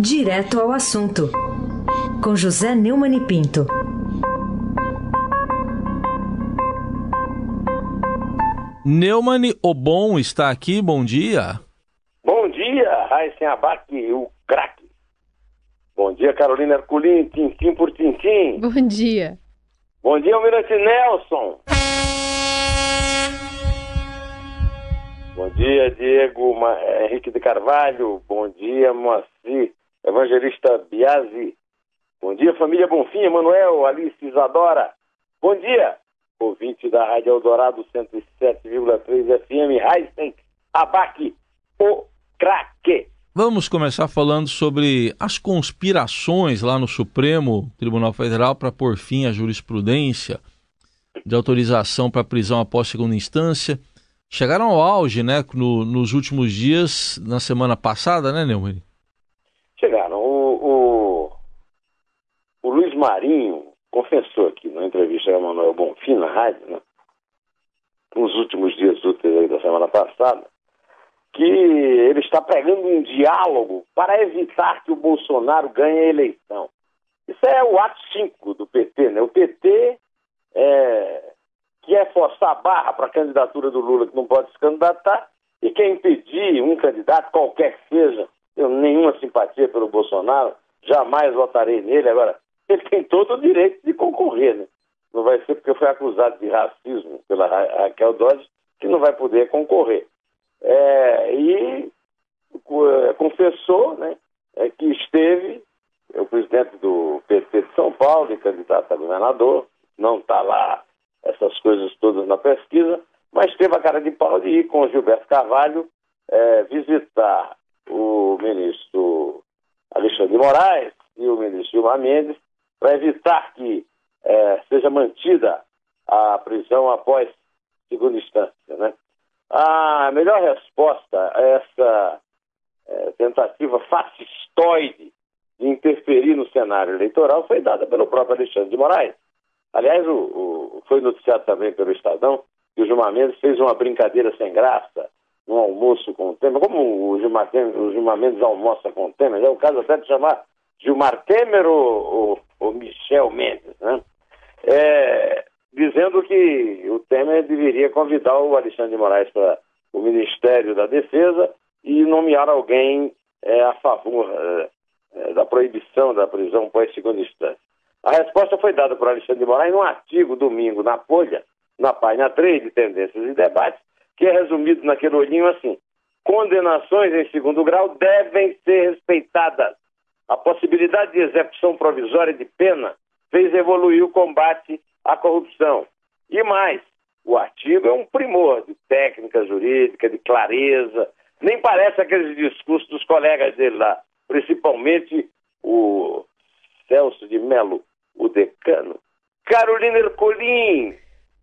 Direto ao assunto, com José Neumann e Pinto. Neumann Obon está aqui, bom dia. Bom dia, Raíssen Abac, o craque. Bom dia, Carolina Herculin, tintim por tintim. Bom dia. Bom dia, Almirante Nelson. Bom dia, Diego Ma... Henrique de Carvalho. Bom dia, Moacir, Evangelista Biasi. Bom dia, família Bonfim, Emanuel, Alice Isadora. Bom dia, ouvinte da Rádio Eldorado 107,3 FM, Heisen, Abaque, o craque. Vamos começar falando sobre as conspirações lá no Supremo Tribunal Federal para pôr fim à jurisprudência de autorização para prisão após segunda instância chegaram ao auge, né, no, nos últimos dias, na semana passada, né, Neumann? Chegaram. O, o, o, Luiz Marinho confessou aqui na entrevista com Manuel Bonfim na rádio, né, nos últimos dias úteis da semana passada, que ele está pregando um diálogo para evitar que o Bolsonaro ganhe a eleição. Isso é o ato 5 do PT, né? O PT é, que é forçar a barra para a candidatura do Lula, que não pode se candidatar, e quer impedir um candidato, qualquer que seja, eu nenhuma simpatia pelo Bolsonaro, jamais votarei nele. Agora, ele tem todo o direito de concorrer, né? Não vai ser porque foi acusado de racismo pela Raquel Dodge que não vai poder concorrer. É, e é, confessou né, é, que esteve, é o presidente do PT de São Paulo, candidato a governador, não está lá essas coisas todas na pesquisa, mas teve a cara de pau de ir com o Gilberto Carvalho é, visitar o ministro Alexandre Moraes e o ministro Gilmar Mendes para evitar que é, seja mantida a prisão após segunda instância. Né? A melhor resposta a essa é, tentativa fascistoide de interferir no cenário eleitoral foi dada pelo próprio Alexandre de Moraes. Aliás, o, o, foi noticiado também pelo Estadão que o Gilmar Mendes fez uma brincadeira sem graça no almoço com o Temer. Como o Gilmar, o Gilmar Mendes almoça com o Temer, é o caso até de chamar Gilmar Temer ou, ou, Michel Mendes, né? É, dizendo que o Temer deveria convidar o Alexandre de Moraes para o Ministério da Defesa e nomear alguém é, a favor é, é da proibição da prisão pós-segunda instância. A resposta foi dada por Alexandre de Moraes num artigo domingo na Folha, na página 3 de Tendências e Debates, que é resumido naquele olhinho assim: condenações em segundo grau devem ser respeitadas. A possibilidade de execução provisória de pena fez evoluir o combate à corrupção. E mais, o artigo é um primor de técnica jurídica, de clareza, nem parece aqueles discursos dos colegas dele lá, principalmente o Celso de Melo o decano. Carolina Ercolim,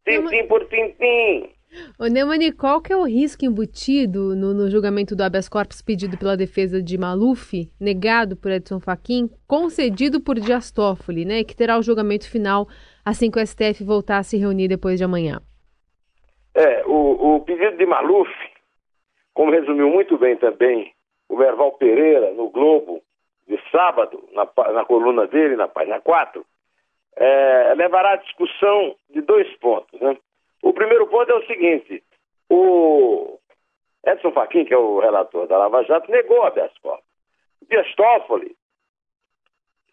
tintim por tintim. Ô Neumani, qual que é o risco embutido no, no, julgamento do habeas corpus pedido pela defesa de Maluf, negado por Edson Fachin, concedido por Dias Toffoli, né, que terá o julgamento final assim que o STF voltar a se reunir depois de amanhã? É, o, o pedido de Maluf, como resumiu muito bem também o Merval Pereira no Globo de sábado, na, na coluna dele, na página 4, é, levará à discussão de dois pontos. Né? O primeiro ponto é o seguinte: o Edson Fachin, que é o relator da Lava Jato, negou habeas corpus. Dias Toffoli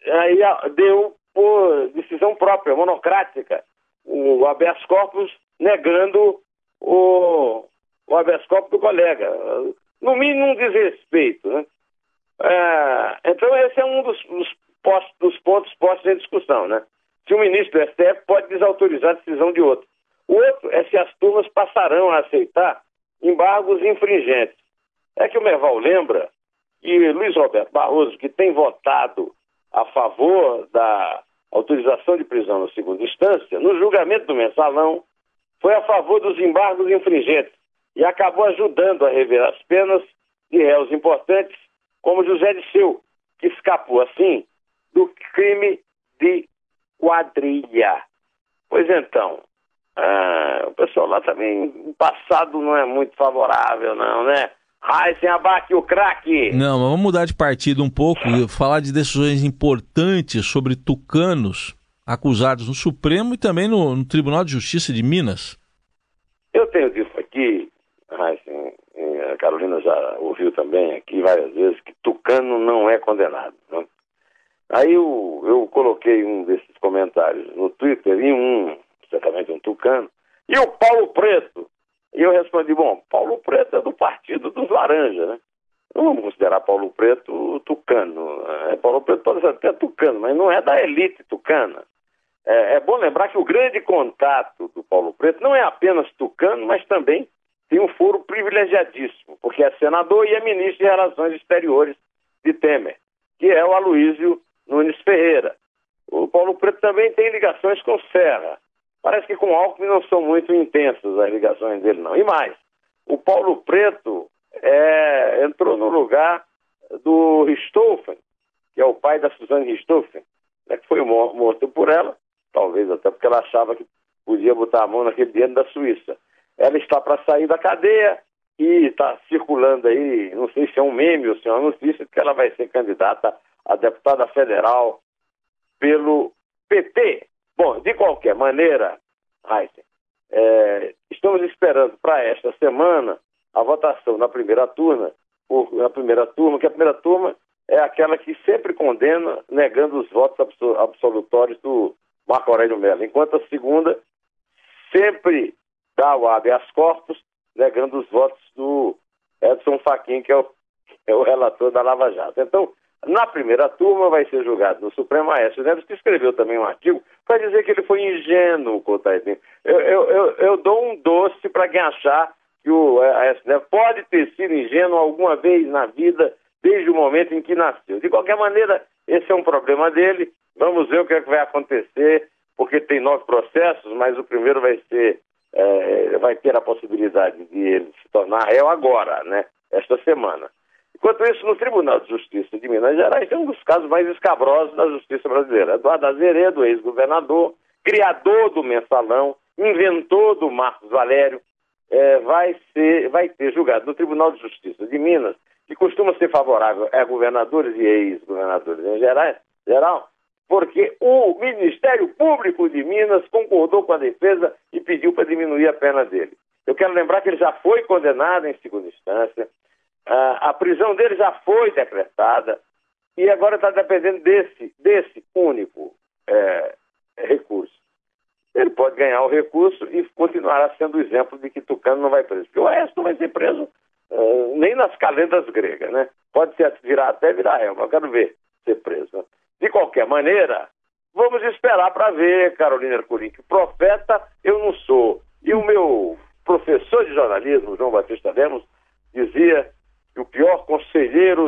aí, deu por decisão própria, monocrática, o habeas corpus negando o, o habeas corpus do colega. No mínimo um desrespeito. Né? É, então esse é um dos, dos, dos pontos postos em discussão. Né? se o ministro do STF pode desautorizar a decisão de outro. O outro é se as turmas passarão a aceitar embargos infringentes. É que o Merval lembra que Luiz Roberto Barroso, que tem votado a favor da autorização de prisão na segunda instância, no julgamento do mensalão, foi a favor dos embargos infringentes e acabou ajudando a rever as penas de réus importantes, como José Disseu, que escapou assim do crime de quadrilha. Pois então, ah, o pessoal lá também, o passado não é muito favorável, não, né? Raíssen Abac, o craque. Não, mas vamos mudar de partido um pouco e falar de decisões importantes sobre tucanos acusados no Supremo e também no, no Tribunal de Justiça de Minas. Eu tenho dito aqui, Raíssen, a Carolina já ouviu também aqui várias vezes, que tucano não é condenado. Né? Aí eu, eu coloquei um desses comentários no Twitter e um, certamente um tucano, e o Paulo Preto. E eu respondi, bom, Paulo Preto é do partido dos laranjas, né? Não vamos considerar Paulo Preto tucano. É, Paulo Preto pode ser até tucano, mas não é da elite tucana. É, é, bom lembrar que o grande contato do Paulo Preto não é apenas tucano, mas também tem um foro privilegiadíssimo, porque é senador e é ministro de Relações Exteriores de Temer, que é o Aloísio Nunes Ferreira. O Paulo Preto também tem ligações com Serra. Parece que com o Alckmin não são muito intensas as ligações dele, não. E mais, o Paulo Preto é, entrou no lugar do Richthofen, que é o pai da Suzane Richthofen, né, que foi morto por ela, talvez até porque ela achava que podia botar a mão naquele dinheiro da Suíça. Ela está para sair da cadeia e está circulando aí, não sei se é um meme ou se é uma notícia, que ela vai ser candidata a deputada federal pelo PT. Bom, de qualquer maneira, Heisen, é, estamos esperando para esta semana a votação na primeira turma, por, na primeira turma, que a primeira turma é aquela que sempre condena, negando os votos absolutórios do Marco Aurélio Mello, enquanto a segunda sempre dá o habeas corpus, negando os votos do Edson Fachin, que é o, é o relator da Lava Jato. Então, na primeira turma vai ser julgado no Supremo Aécio Neves, que escreveu também um artigo para dizer que ele foi ingênuo contra a eu, eu, eu, eu dou um doce para quem achar que o Aécio Neves pode ter sido ingênuo alguma vez na vida, desde o momento em que nasceu. De qualquer maneira, esse é um problema dele. Vamos ver o que, é que vai acontecer, porque tem nove processos, mas o primeiro vai ser é, vai ter a possibilidade de ele se tornar réu agora, né? Esta semana. Enquanto isso, no Tribunal de Justiça de Minas Gerais tem um dos casos mais escabrosos da justiça brasileira. Eduardo Azeredo, ex-governador, criador do mensalão, inventor do Marcos Valério, é, vai, ser, vai ter julgado no Tribunal de Justiça de Minas, que costuma ser favorável a governadores e ex-governadores em geral, geral, porque o Ministério Público de Minas concordou com a defesa e pediu para diminuir a pena dele. Eu quero lembrar que ele já foi condenado em segunda instância, a, a prisão dele já foi decretada e agora está dependendo desse, desse único é, recurso. Ele pode ganhar o recurso e continuará sendo o exemplo de que Tucano não vai preso. Porque o Aécio não vai ser preso uh, nem nas calendas gregas, né? Pode ser virar, até virar réu, mas eu quero ver ser preso. De qualquer maneira, vamos esperar para ver, Carolina Ercolim, que profeta eu não sou. E o meu professor de jornalismo, João Batista Lemos, dizia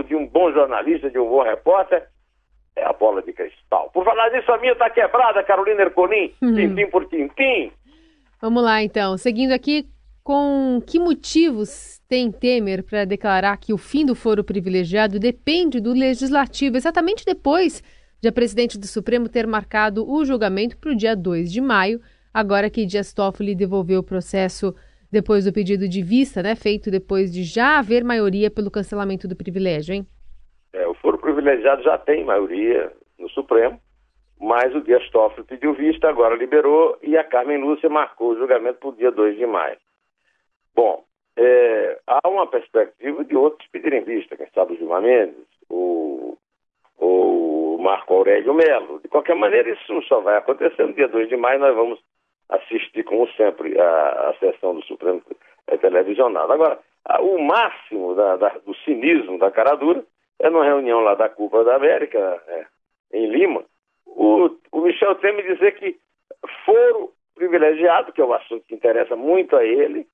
de um bom jornalista, de um bom repórter, é a bola de cristal. Por falar disso, a minha está quebrada, Carolina Ercolim, uhum. tintim por tintim. Vamos lá, então. Seguindo aqui, com que motivos tem Temer para declarar que o fim do foro privilegiado depende do legislativo, exatamente depois de a presidente do Supremo ter marcado o julgamento para o dia 2 de maio, agora que Dias Toffoli devolveu o processo depois do pedido de vista, né, feito depois de já haver maioria pelo cancelamento do privilégio, hein? É, o foro privilegiado já tem maioria no Supremo, mas o Dias Toffoli pediu vista, agora liberou e a Carmen Lúcia marcou o julgamento para o dia 2 de maio. Bom, é, há uma perspectiva de outros pedirem vista, quem sabe o Gilmar Mendes, o, o Marco Aurélio Melo. De qualquer maneira, isso só vai acontecer no dia 2 de maio, nós vamos assistir, como sempre, a, a sessão do Supremo é, televisionada. Agora, a, o máximo da, da, do cinismo da cara dura é numa reunião lá da Cuba da América, é, em Lima, o, o Michel Temer dizer que foro privilegiado, que é o assunto que interessa muito a ele,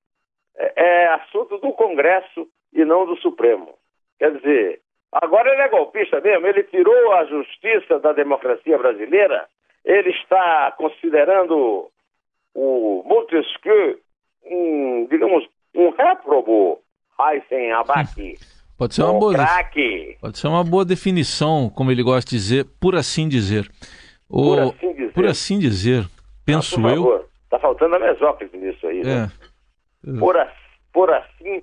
é, é assunto do Congresso e não do Supremo. Quer dizer, agora ele é golpista mesmo, ele tirou a justiça da democracia brasileira, ele está considerando o Montesquieu, um, digamos, um réprobo, Aysen Abaki. Pode ser, uma boa, pode ser uma boa definição, como ele gosta de dizer, por assim dizer. O, por assim dizer. Por assim dizer, penso ah, eu. Está faltando a mesóclise nisso aí, né? É. Por, por assim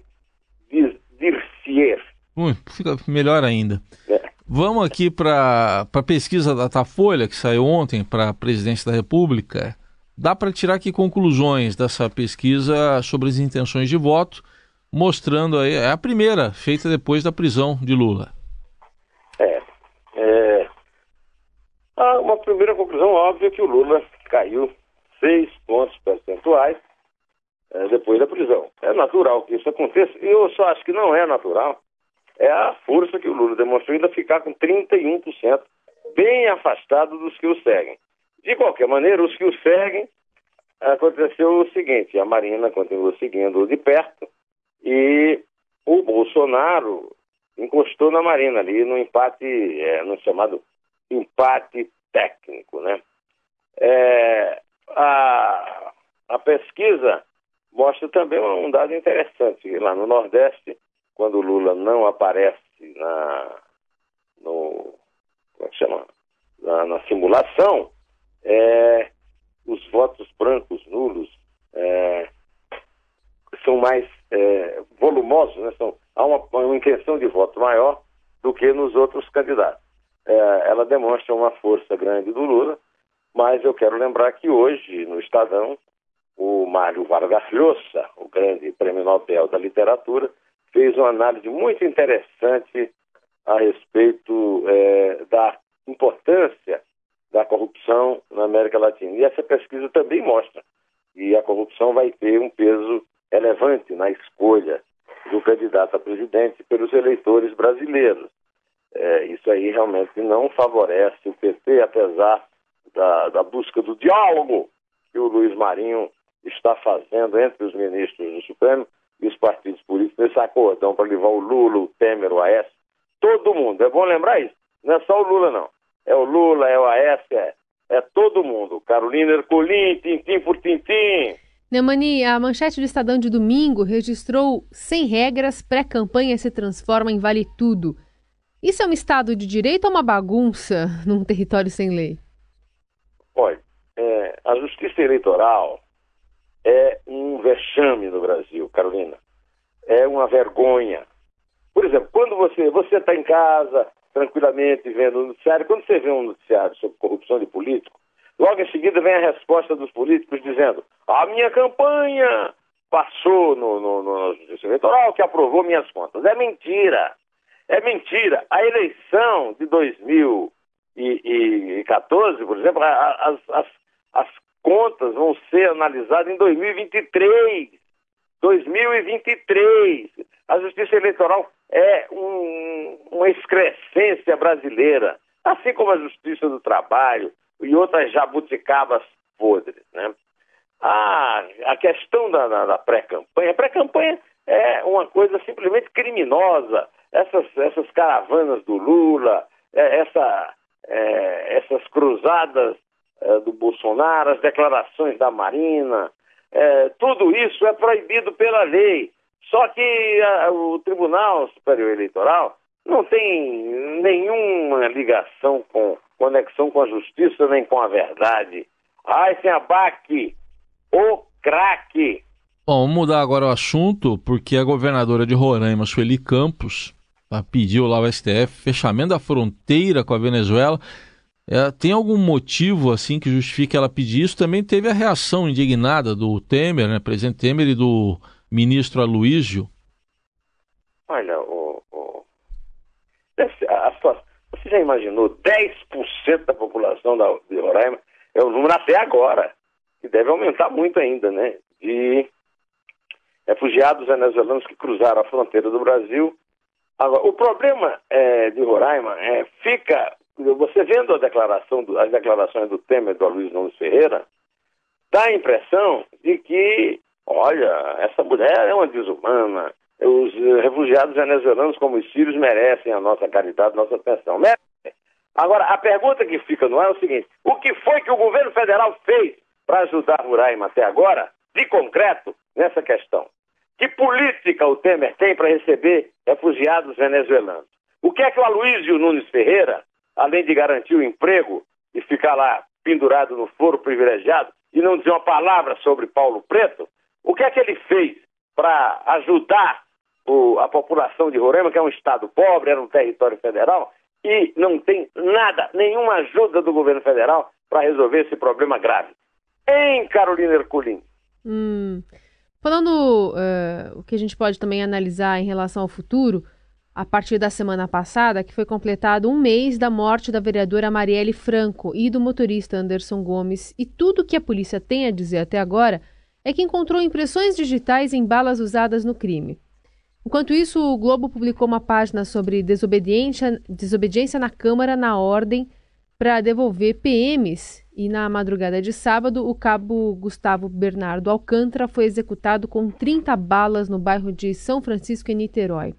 dir-se-er. Hum, fica melhor ainda. É. Vamos aqui para a pesquisa da Datafolha, que saiu ontem para a presidência da República. Dá para tirar aqui conclusões dessa pesquisa sobre as intenções de voto, mostrando aí, é a primeira feita depois da prisão de Lula. É. é ah, uma primeira conclusão óbvia que o Lula caiu seis pontos percentuais é, depois da prisão. É natural que isso aconteça, e eu só acho que não é natural, é a força que o Lula demonstrou ainda ficar com 31%, bem afastado dos que o seguem. De qualquer maneira, os que o seguem, aconteceu o seguinte, a Marina continuou seguindo de perto e o Bolsonaro encostou na Marina ali no empate, é, no chamado empate técnico, né? É, a, a pesquisa mostra também um dado interessante. Lá no Nordeste, quando o Lula não aparece na, no, como é que chama? na, na simulação, é, os votos brancos nulos é, são mais é, volumosos, né? são, há uma, uma, intenção de voto maior do que nos outros candidatos. É, ela demonstra uma força grande do Lula, mas eu quero lembrar que hoje, no Estadão, o Mário Vargas Llosa, o grande prêmio Nobel da literatura, fez uma análise muito interessante a respeito é, da importância da corrupção na América Latina. E essa pesquisa também mostra que a corrupção vai ter um peso relevante na escolha do candidato a presidente pelos eleitores brasileiros. É, isso aí realmente não favorece o PT, apesar da, da busca do diálogo que o Luiz Marinho está fazendo entre os ministros do Supremo e os partidos políticos nesse acordão para levar o Lula, o Temer, o Aécio, todo mundo. É bom lembrar isso. Não é só o Lula, não. É o Lula, é o Aécio, é, todo mundo. Carolina Ercolim, tintim por tintim. Neumani, a manchete do Estadão de domingo registrou sem regras, pré-campanha se transforma em vale tudo. Isso é um Estado de direito ou uma bagunça num território sem lei? Olha, é, a justiça eleitoral é um vexame no Brasil, Carolina. É uma vergonha. Por exemplo, quando você você está em casa, tranquilamente, vendo o noticiário, quando você vê um noticiário sobre corrupção de político, logo em seguida vem a resposta dos políticos dizendo a minha campanha passou no, no, no, Justiça Eleitoral que aprovou minhas contas. É mentira. É mentira. A eleição de 2014, por exemplo, as, as, as contas vão ser analisadas em 2023. 2023. A Justiça Eleitoral é um, uma excrescência brasileira, assim como a Justiça do Trabalho e outras jabuticabas podres. Né? A, a questão da, da, da pré-campanha, pré-campanha é uma coisa simplesmente criminosa. Essas, essas caravanas do Lula, é, essa, é, essas cruzadas é, do Bolsonaro, as declarações da Marina, é, tudo isso é proibido pela lei. Só que a, o Tribunal Superior Eleitoral não tem nenhuma ligação com conexão com a justiça nem com a verdade. Ai, sem abaque, o craque. Bom, vamos mudar agora o assunto, porque a governadora de Roraima, Sueli Campos, pediu lá ao STF fechamento da fronteira com a Venezuela. É, tem algum motivo assim que justifique ela pedir isso? Também teve a reação indignada do Temer, né, presidente Temer e do ministro Aloysio. Olha, o, o... A, situação, você já imaginou 10% da população da, de Roraima é o número até agora, que deve aumentar muito ainda, né? De refugiados venezuelanos que cruzaram a fronteira do Brasil. Agora, o problema é, de Roraima é fica você vendo a declaração do, as declarações do Temer do Luiz Nunes Ferreira, dá a impressão de que, olha, essa mulher é uma desumana, os refugiados venezuelanos como os sírios merecem a nossa caridade, a nossa atenção. Agora, a pergunta que fica no ar é o seguinte: o que foi que o governo federal fez para ajudar Roraima até agora, de concreto, nessa questão? Que política o Temer tem para receber refugiados venezuelanos? O que é que o Aloysio Nunes Ferreira além de garantir o emprego e ficar lá pendurado no foro privilegiado e não dizer uma palavra sobre Paulo Preto, o que é que ele fez para ajudar o, a população de Roraima, que é um estado pobre, era um território federal, e não tem nada, nenhuma ajuda do governo federal para resolver esse problema grave. Em Carolina Herculin. Hum. Falando uh, o que a gente pode também analisar em relação ao futuro, a partir da semana passada, que foi completado um mês da morte da vereadora Marielle Franco e do motorista Anderson Gomes, e tudo que a polícia tem a dizer até agora é que encontrou impressões digitais em balas usadas no crime. Enquanto isso, o Globo publicou uma página sobre desobediência, desobediência na Câmara na ordem para devolver PMs e na madrugada de sábado, o cabo Gustavo Bernardo Alcântara foi executado com 30 balas no bairro de São Francisco, em Niterói.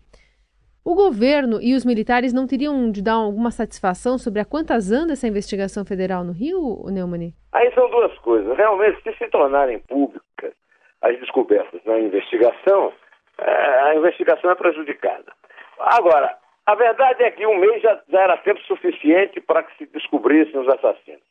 O governo e os militares não teriam de dar alguma satisfação sobre a quantas anda essa investigação federal no Rio, Neumann? Aí são duas coisas. Realmente, se se tornarem públicas as descobertas na investigação, é, a investigação é prejudicada. Agora, a verdade é que um mês já, era tempo suficiente para que se descobrissem os assassinos.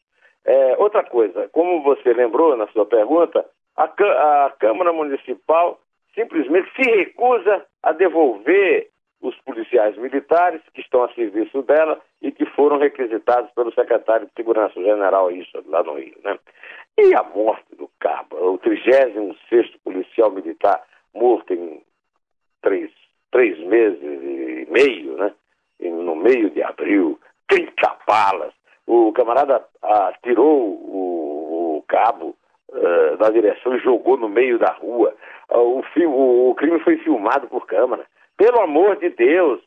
É, outra coisa, como você lembrou na sua pergunta, a, a Câmara Municipal simplesmente se recusa a devolver os policiais militares que estão a serviço dela e que foram requisitados pelo secretário de Segurança General isso lá no Rio, né? E a morte cabo, o 36 policial militar morto em três, três meses e meio, né? No meio de abril, 30 balas. O camarada atirou o, o cabo uh, da direção e jogou no meio da rua. Uh, o, o crime foi filmado por câmera. Pelo amor de Deus,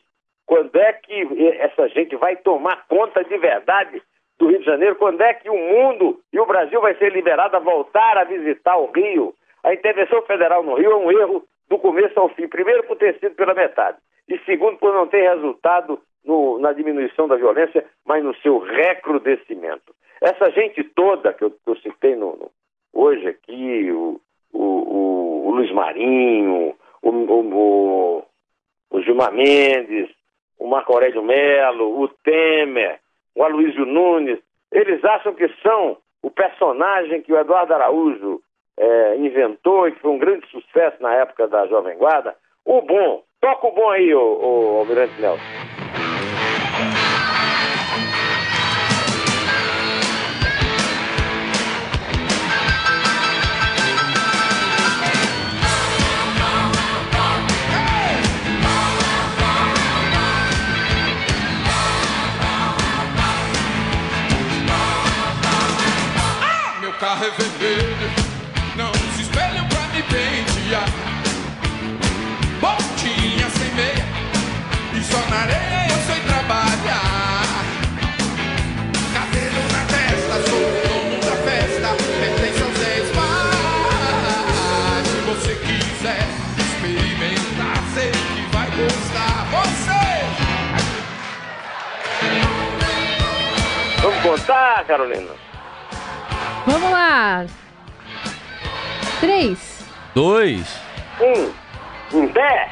quando é que essa gente vai tomar conta de verdade do Rio de Janeiro? Quando é que o mundo e o Brasil vai ser liberado a voltar a visitar o Rio? A intervenção federal no Rio é um erro do começo ao fim. Primeiro, por ter sido pela metade. E segundo, por não ter resultado no, na diminuição da violência, mas no seu recrudescimento. Essa gente toda que eu, que eu citei no, no, hoje aqui, o, o, o Luiz Marinho, o, o, o Gilmar Mendes, o Marco Aurélio Melo, o Temer, o Aloysio Nunes, eles acham que são o personagem que o Eduardo Araújo é, inventou e que foi um grande sucesso na época da Jovem Guarda, o bom. Toca o bom aí, o, o Almirante Nelson. Contar, Carolina? Vamos lá. Três. Dois. Um. Um pé.